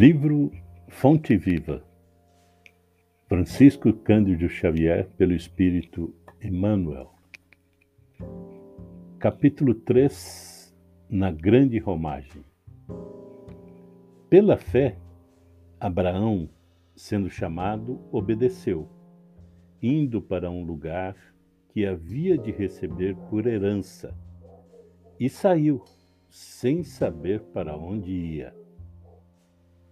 Livro Fonte Viva Francisco Cândido Xavier pelo Espírito Emmanuel Capítulo 3 Na Grande Romagem Pela fé, Abraão, sendo chamado, obedeceu, indo para um lugar que havia de receber por herança, e saiu, sem saber para onde ia.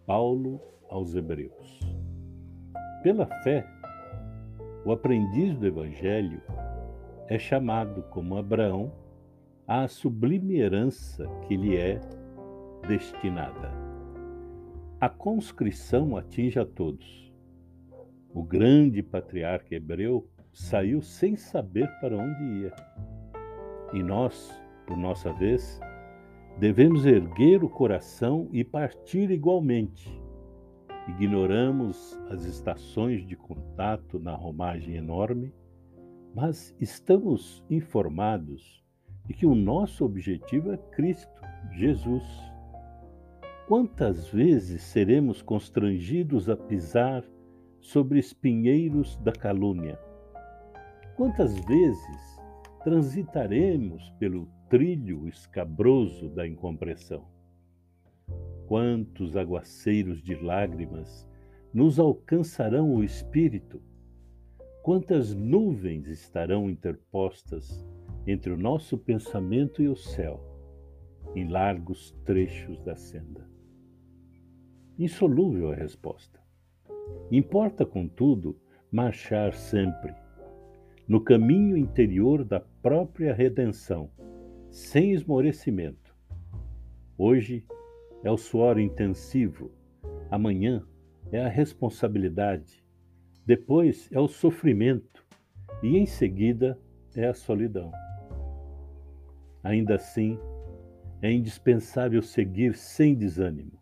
Paulo aos Hebreus. Pela fé, o aprendiz do Evangelho é chamado, como Abraão, à sublime herança que lhe é destinada. A conscrição atinge a todos. O grande patriarca hebreu saiu sem saber para onde ia. E nós, por nossa vez, devemos erguer o coração e partir igualmente. Ignoramos as estações de contato na romagem enorme, mas estamos informados de que o nosso objetivo é Cristo, Jesus. Quantas vezes seremos constrangidos a pisar sobre espinheiros da calúnia? Quantas vezes transitaremos pelo trilho escabroso da incompreensão? Quantos aguaceiros de lágrimas nos alcançarão o espírito? Quantas nuvens estarão interpostas entre o nosso pensamento e o céu, em largos trechos da senda? Insolúvel a resposta. Importa, contudo, marchar sempre no caminho interior da própria redenção, sem esmorecimento. Hoje é o suor intensivo, amanhã é a responsabilidade, depois é o sofrimento e em seguida é a solidão. Ainda assim, é indispensável seguir sem desânimo.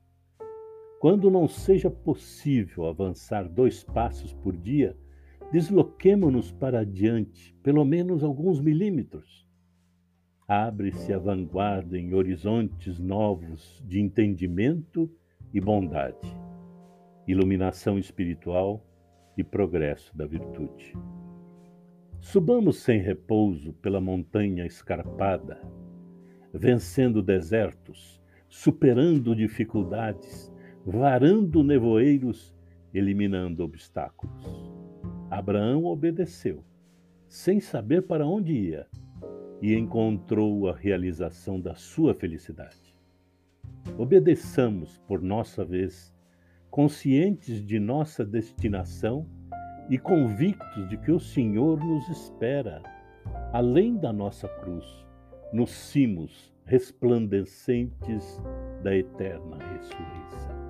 Quando não seja possível avançar dois passos por dia, desloquemo-nos para adiante, pelo menos alguns milímetros. Abre-se a vanguarda em horizontes novos de entendimento e bondade, iluminação espiritual e progresso da virtude. Subamos sem repouso pela montanha escarpada, vencendo desertos, superando dificuldades, varando nevoeiros, eliminando obstáculos. Abraão obedeceu, sem saber para onde ia, e encontrou a realização da sua felicidade. Obedeçamos, por nossa vez, conscientes de nossa destinação e convictos de que o Senhor nos espera, além da nossa cruz, nos cimos resplandecentes da eterna ressurreição.